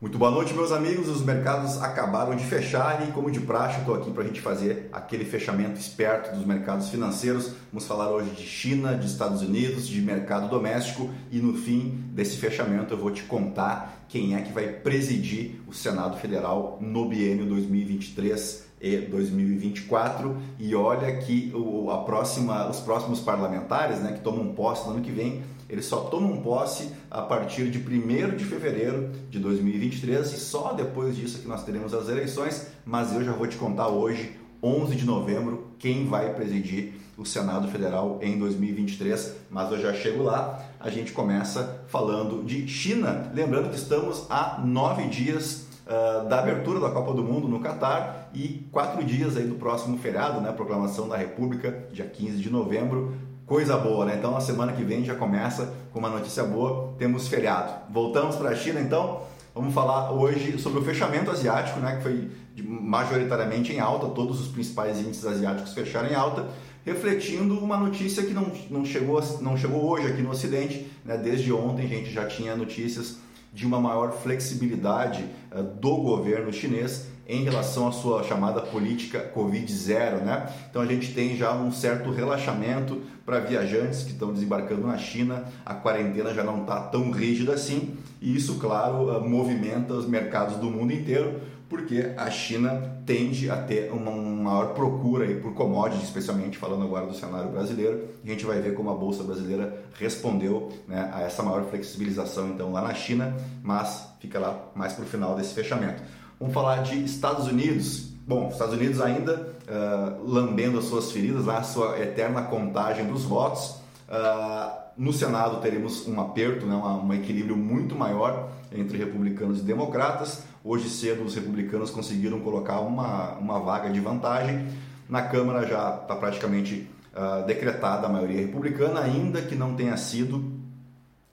Muito boa noite, meus amigos. Os mercados acabaram de fechar e, como de praxe, estou aqui para a gente fazer aquele fechamento esperto dos mercados financeiros. Vamos falar hoje de China, de Estados Unidos, de mercado doméstico e, no fim desse fechamento, eu vou te contar quem é que vai presidir o Senado Federal no biênio 2023 e 2024 e olha que o, a próxima, os próximos parlamentares né, que tomam posse no ano que vem eles só tomam posse a partir de 1 de fevereiro de 2023 e só depois disso que nós teremos as eleições, mas eu já vou te contar hoje, 11 de novembro, quem vai presidir o Senado Federal em 2023, mas eu já chego lá. A gente começa falando de China, lembrando que estamos a nove dias uh, da abertura da Copa do Mundo no Catar e quatro dias aí do próximo feriado, né, proclamação da República, dia 15 de novembro coisa boa, né? Então a semana que vem já começa com uma notícia boa, temos feriado. Voltamos para a China então. Vamos falar hoje sobre o fechamento asiático, né, que foi majoritariamente em alta, todos os principais índices asiáticos fecharam em alta, refletindo uma notícia que não, não, chegou, não chegou hoje aqui no Ocidente. Né, desde ontem a gente já tinha notícias de uma maior flexibilidade uh, do governo chinês em relação à sua chamada política Covid-0, né? Então a gente tem já um certo relaxamento para viajantes que estão desembarcando na China, a quarentena já não está tão rígida assim, e isso, claro, ah, movimenta os mercados do mundo inteiro, porque a China tende a ter uma maior procura aí por commodities, especialmente falando agora do cenário brasileiro. A gente vai ver como a bolsa brasileira respondeu né, a essa maior flexibilização então lá na China, mas fica lá mais para o final desse fechamento. Vamos falar de Estados Unidos. Bom, Estados Unidos ainda uh, lambendo as suas feridas, a sua eterna contagem dos votos. Uh, no Senado teremos um aperto, né, um, um equilíbrio muito maior entre republicanos e democratas. Hoje cedo os republicanos conseguiram colocar uma, uma vaga de vantagem. Na Câmara já está praticamente uh, decretada a maioria republicana, ainda que não tenha sido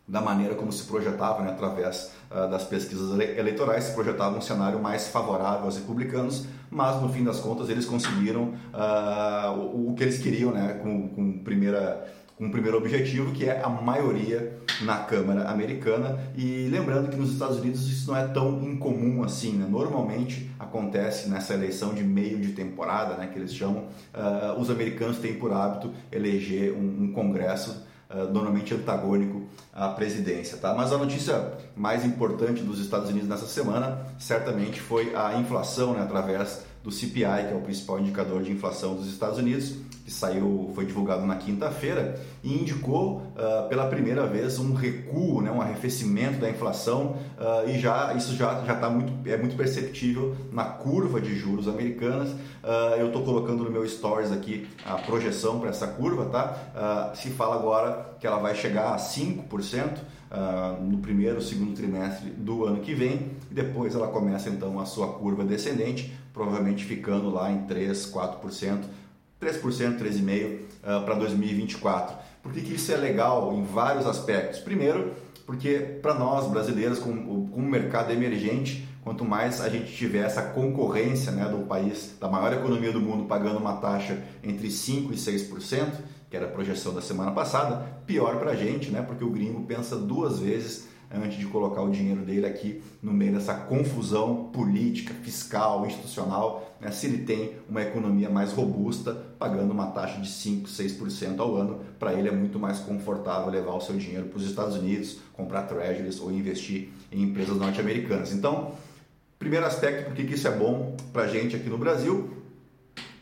da maneira como se projetava, né, através uh, das pesquisas eleitorais, se projetava um cenário mais favorável aos republicanos, mas no fim das contas eles conseguiram uh, o, o, que eles queriam, né, com, com primeira com o primeiro objetivo, que é a maioria na Câmara Americana. E lembrando que nos Estados Unidos isso não é tão incomum assim, né? Normalmente acontece nessa eleição de meio de temporada, né, que eles chamam, uh, os americanos têm por hábito eleger um, um Congresso uh, normalmente antagônico à presidência. Tá? Mas a notícia mais importante dos Estados Unidos nessa semana certamente foi a inflação né, através do CPI, que é o principal indicador de inflação dos Estados Unidos, que saiu, foi divulgado na quinta-feira e indicou uh, pela primeira vez um recuo, né, um arrefecimento da inflação uh, e já isso já já está muito é muito perceptível na curva de juros americanas. Uh, eu estou colocando no meu stories aqui a projeção para essa curva, tá? se fala agora que ela vai chegar a 5%. Uh, no primeiro, segundo trimestre do ano que vem, e depois ela começa então a sua curva descendente, provavelmente ficando lá em 3, 4%, 3%, 3,5% uh, para 2024. Por que, que isso é legal em vários aspectos? Primeiro, porque para nós brasileiros, com, com um mercado emergente, quanto mais a gente tiver essa concorrência né, do país, da maior economia do mundo, pagando uma taxa entre 5% e 6%, que era a projeção da semana passada, pior para a gente, né? Porque o gringo pensa duas vezes antes de colocar o dinheiro dele aqui no meio dessa confusão política, fiscal, institucional, né? se ele tem uma economia mais robusta, pagando uma taxa de 5, 6% ao ano, para ele é muito mais confortável levar o seu dinheiro para os Estados Unidos, comprar treasuries ou investir em empresas norte-americanas. Então, primeiro aspecto, por que isso é bom para a gente aqui no Brasil,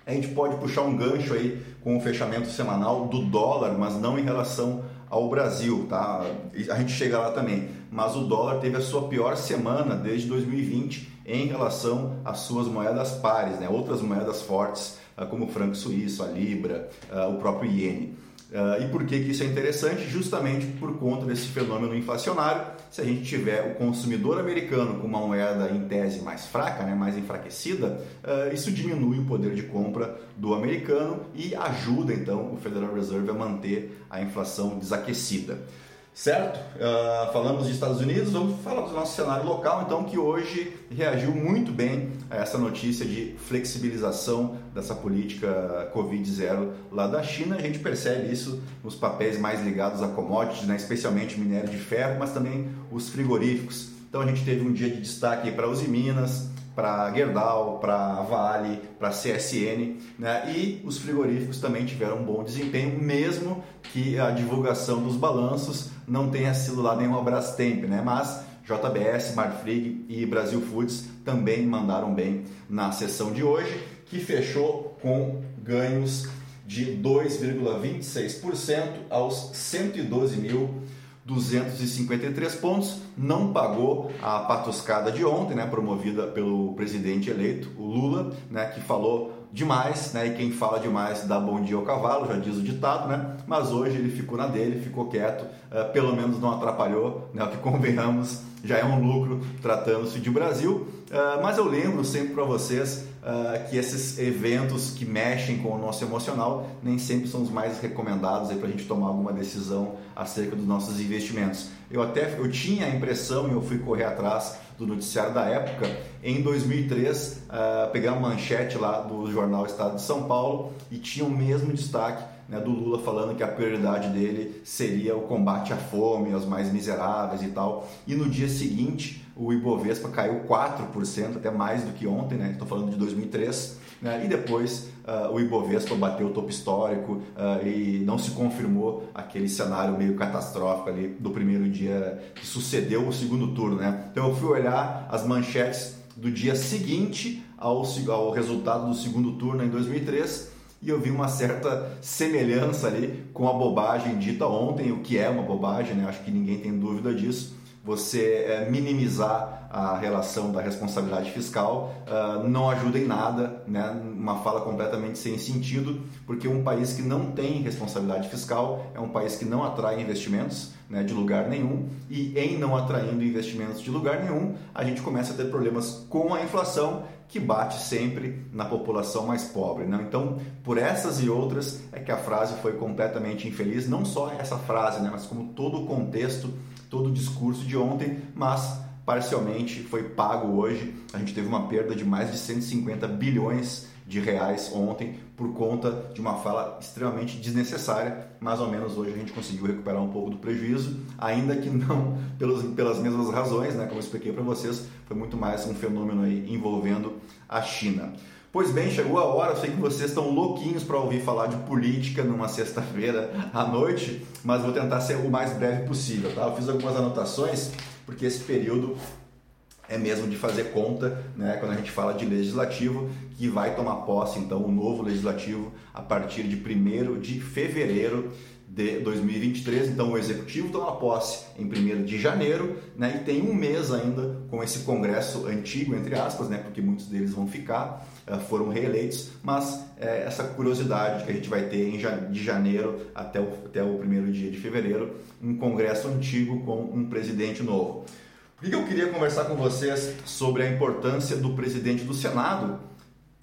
a gente pode puxar um gancho aí com o fechamento semanal do dólar, mas não em relação ao Brasil, tá? A gente chega lá também, mas o dólar teve a sua pior semana desde 2020 em relação às suas moedas pares, né? Outras moedas fortes, ah, como o franco suíço, a libra, ah, o próprio iene. Uh, e por que, que isso é interessante? Justamente por conta desse fenômeno inflacionário. Se a gente tiver o consumidor americano com uma moeda em tese mais fraca, né, mais enfraquecida, uh, isso diminui o poder de compra do americano e ajuda então o Federal Reserve a manter a inflação desaquecida. Certo? Uh, falamos de Estados Unidos, vamos falar do nosso cenário local, então, que hoje reagiu muito bem a essa notícia de flexibilização dessa política Covid-0 lá da China. A gente percebe isso nos papéis mais ligados a commodities, né? especialmente minério de ferro, mas também os frigoríficos Então a gente teve um dia de destaque para Uzi Minas, para Gerdau, para Vale, para CSN, né? e os frigoríficos também tiveram um bom desempenho, mesmo que a divulgação dos balanços não tenha sido lá nenhuma Brastemp, né? mas JBS, Marfrig e Brasil Foods também mandaram bem na sessão de hoje, que fechou com ganhos de 2,26% aos 112.253 pontos. Não pagou a patuscada de ontem, né, promovida pelo presidente eleito, o Lula, né, que falou demais, né? E quem fala demais dá bom dia ao cavalo, já diz o ditado, né? Mas hoje ele ficou na dele, ficou quieto, uh, pelo menos não atrapalhou, né? O que convenhamos já é um lucro tratando-se de Brasil. Uh, mas eu lembro sempre para vocês uh, que esses eventos que mexem com o nosso emocional nem sempre são os mais recomendados para a gente tomar alguma decisão acerca dos nossos investimentos. Eu até eu tinha a impressão e eu fui correr atrás do noticiário da época. Em 2003, uh, peguei uma manchete lá do jornal Estado de São Paulo e tinha o mesmo destaque né, do Lula falando que a prioridade dele seria o combate à fome, aos mais miseráveis e tal. E no dia seguinte, o Ibovespa caiu 4%, até mais do que ontem, né? Estou falando de 2003. Né? E depois uh, o Ibovespa bateu o topo histórico uh, e não se confirmou aquele cenário meio catastrófico ali do primeiro dia que sucedeu o segundo turno. Né? Então eu fui olhar as manchetes do dia seguinte ao, ao resultado do segundo turno em 2003 e eu vi uma certa semelhança ali com a bobagem dita ontem, o que é uma bobagem, né? acho que ninguém tem dúvida disso você é, minimizar a relação da responsabilidade fiscal uh, não ajuda em nada, né? uma fala completamente sem sentido, porque um país que não tem responsabilidade fiscal é um país que não atrai investimentos né, de lugar nenhum, e em não atraindo investimentos de lugar nenhum, a gente começa a ter problemas com a inflação que bate sempre na população mais pobre. Né? Então, por essas e outras, é que a frase foi completamente infeliz, não só essa frase, né, mas como todo o contexto todo o discurso de ontem, mas parcialmente foi pago hoje. A gente teve uma perda de mais de 150 bilhões de reais ontem por conta de uma fala extremamente desnecessária. Mais ou menos hoje a gente conseguiu recuperar um pouco do prejuízo, ainda que não pelos, pelas mesmas razões, né? Como eu expliquei para vocês, foi muito mais um fenômeno aí envolvendo a China. Pois bem, chegou a hora. Eu sei que vocês estão louquinhos para ouvir falar de política numa sexta-feira à noite, mas vou tentar ser o mais breve possível, tá? Eu fiz algumas anotações porque esse período é mesmo de fazer conta, né, quando a gente fala de legislativo, que vai tomar posse então o novo legislativo a partir de 1 de fevereiro de 2023. Então, o executivo toma posse em 1 de janeiro né, e tem um mês ainda com esse congresso antigo, entre aspas, né, porque muitos deles vão ficar, foram reeleitos, mas é, essa curiosidade que a gente vai ter em, de janeiro até o, até o primeiro dia de fevereiro, um congresso antigo com um presidente novo. Por que eu queria conversar com vocês sobre a importância do presidente do Senado?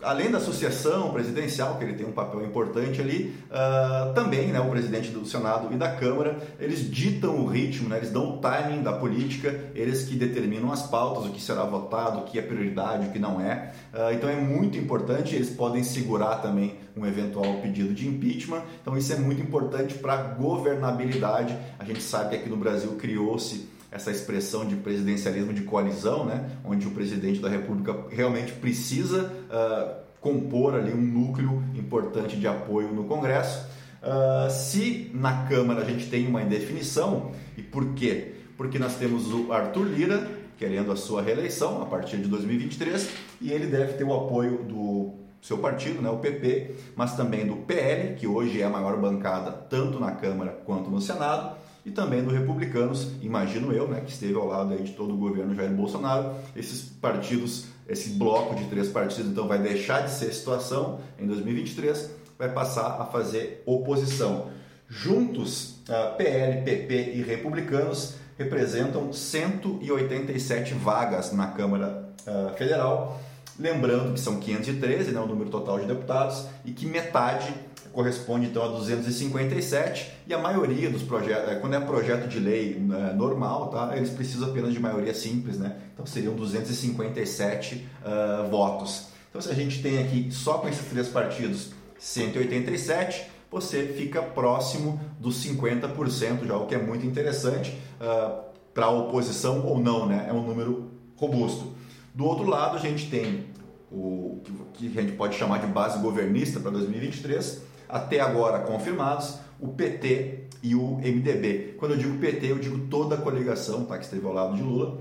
Além da associação presidencial, que ele tem um papel importante ali, uh, também né, o presidente do Senado e da Câmara, eles ditam o ritmo, né, eles dão o timing da política, eles que determinam as pautas, o que será votado, o que é prioridade, o que não é. Uh, então é muito importante, eles podem segurar também um eventual pedido de impeachment, então isso é muito importante para a governabilidade. A gente sabe que aqui no Brasil criou-se essa expressão de presidencialismo de coalizão, né, onde o presidente da República realmente precisa uh, compor ali um núcleo importante de apoio no Congresso. Uh, se na Câmara a gente tem uma indefinição, e por quê? Porque nós temos o Arthur Lira querendo a sua reeleição a partir de 2023 e ele deve ter o apoio do seu partido, né, o PP, mas também do PL, que hoje é a maior bancada tanto na Câmara quanto no Senado, e também do Republicanos, imagino eu, né, que esteve ao lado aí de todo o governo Jair Bolsonaro. Esses partidos, esse bloco de três partidos, então vai deixar de ser situação em 2023, vai passar a fazer oposição. Juntos, PL, PP e Republicanos representam 187 vagas na Câmara uh, Federal. Lembrando que são 513, né, o número total de deputados, e que metade corresponde então a 257 e a maioria dos projetos, é, quando é projeto de lei é, normal, tá, eles precisam apenas de maioria simples, né? Então seriam 257 uh, ah, votos. Então se a gente tem aqui só com esses três partidos 187, você fica próximo dos 50% já, o que é muito interessante. Uh, para a oposição ou não, né? É um número robusto. Do outro lado, a gente tem o que a gente pode chamar de base governista para 2023, até agora confirmados, o PT e o MDB. Quando eu digo PT, eu digo toda a coligação tá, que esteve ao lado de Lula,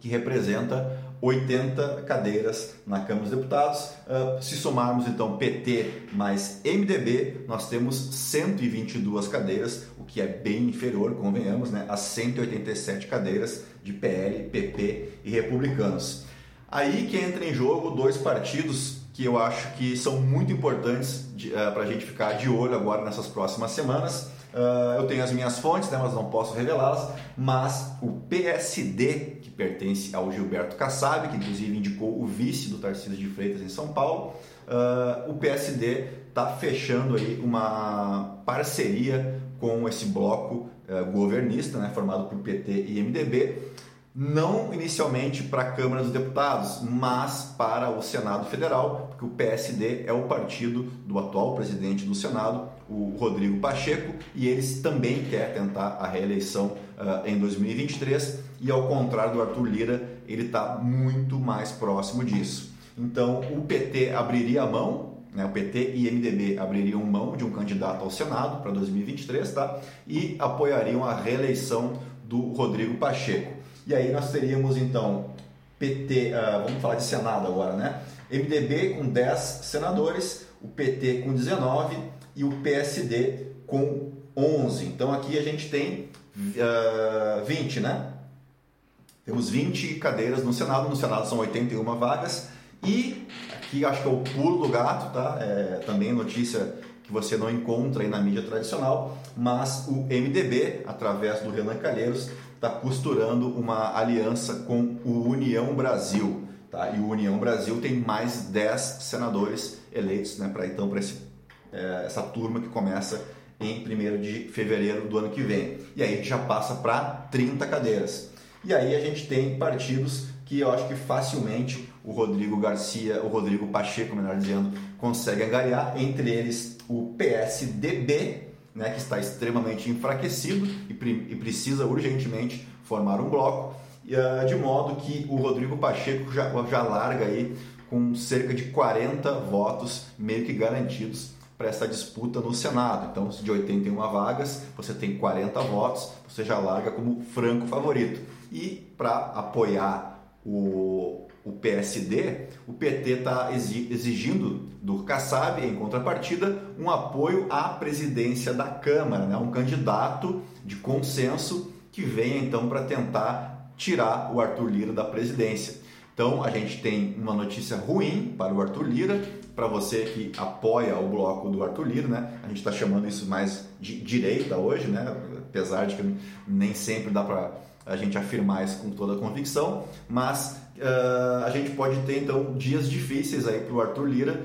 que representa 80 cadeiras na Câmara dos Deputados. Uh, se somarmos então PT mais MDB, nós temos 122 cadeiras, o que é bem inferior, convenhamos, né, a 187 cadeiras de PL, PP republicanos. Aí que entra em jogo dois partidos que eu acho que são muito importantes uh, para a gente ficar de olho agora nessas próximas semanas. Uh, eu tenho as minhas fontes, né, mas não posso revelá-las. Mas o PSD, que pertence ao Gilberto Kassab, que inclusive indicou o vice do Tarcísio de Freitas em São Paulo, uh, o PSD está fechando aí uma parceria com esse bloco governista, né, formado por PT e MDB, não inicialmente para a Câmara dos Deputados, mas para o Senado Federal, porque o PSD é o partido do atual presidente do Senado, o Rodrigo Pacheco, e eles também quer tentar a reeleição uh, em 2023, e ao contrário do Arthur Lira, ele está muito mais próximo disso. Então, o PT abriria a mão, né, o PT e MDB abririam mão de um candidato ao Senado para 2023, tá? E apoiariam a reeleição do Rodrigo Pacheco. E aí nós teríamos então PT, uh, ah, vamos falar de Senado agora, né? MDB com 10 senadores, o PT com 19 e o PSD com 11. Então aqui a gente tem uh, ah, 20, né? Temos 20 cadeiras no Senado, no Senado são 81 vagas e aqui acho que é o pulo do gato, tá? É, também notícia que você não encontra aí na mídia tradicional, mas o MDB, através do Renan Calheiros, está costurando uma aliança com o União Brasil. Tá? E o União Brasil tem mais 10 senadores eleitos né, para então para é, essa turma que começa em 1 de fevereiro do ano que vem. E aí já passa para 30 cadeiras. E aí a gente tem partidos que eu acho que facilmente o Rodrigo Garcia, o Rodrigo Pacheco, melhor dizendo, consegue angariar, entre eles o PSDB, né, que está extremamente enfraquecido e, e precisa urgentemente formar um bloco, uh, de modo que o Rodrigo Pacheco já, já larga aí com cerca de 40 votos meio que garantidos para essa disputa no Senado. Então, de 81 vagas, você tem 40 votos, você já larga como franco favorito. E para apoiar o, o PSD, o PT está exigindo do Kassab, em contrapartida, um apoio à presidência da Câmara, né? um candidato de consenso que venha então para tentar tirar o Arthur Lira da presidência. Então a gente tem uma notícia ruim para o Arthur Lira, para você que apoia o bloco do Arthur Lira, né? A gente está chamando isso mais de direita hoje, né? Apesar de que nem sempre dá para a gente afirmar isso com toda a convicção, mas uh, a gente pode ter então dias difíceis aí para o Arthur Lira,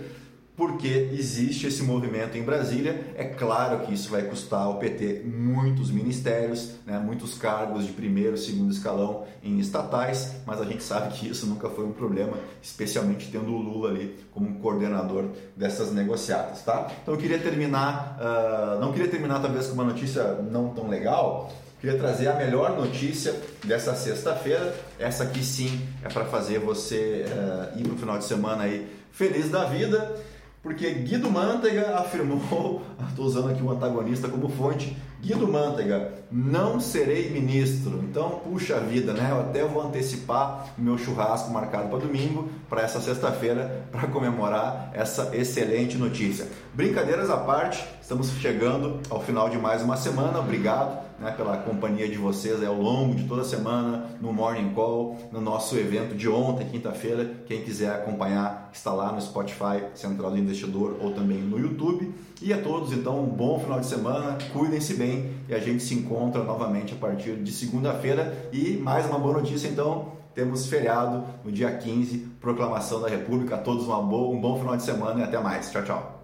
porque existe esse movimento em Brasília. É claro que isso vai custar ao PT muitos ministérios, né, muitos cargos de primeiro, segundo escalão em estatais, mas a gente sabe que isso nunca foi um problema, especialmente tendo o Lula ali como coordenador dessas negociatas, tá? Então eu queria terminar, uh, não queria terminar talvez com uma notícia não tão legal, Queria trazer a melhor notícia dessa sexta-feira. Essa aqui sim é para fazer você uh, ir para o final de semana aí feliz da vida, porque Guido Mantega afirmou, estou usando aqui o antagonista como fonte, Guido Mantega, não serei ministro. Então, puxa vida, né? Eu até vou antecipar o meu churrasco marcado para domingo, para essa sexta-feira, para comemorar essa excelente notícia. Brincadeiras à parte, estamos chegando ao final de mais uma semana. Obrigado né, pela companhia de vocês ao longo de toda a semana, no Morning Call, no nosso evento de ontem, quinta-feira. Quem quiser acompanhar, está lá no Spotify, Central do Investidor, ou também no YouTube. E a todos, então, um bom final de semana, cuidem-se bem e a gente se encontra novamente a partir de segunda-feira. E mais uma boa notícia, então, temos feriado no dia 15, proclamação da República. A todos uma boa, um bom final de semana e até mais. Tchau, tchau.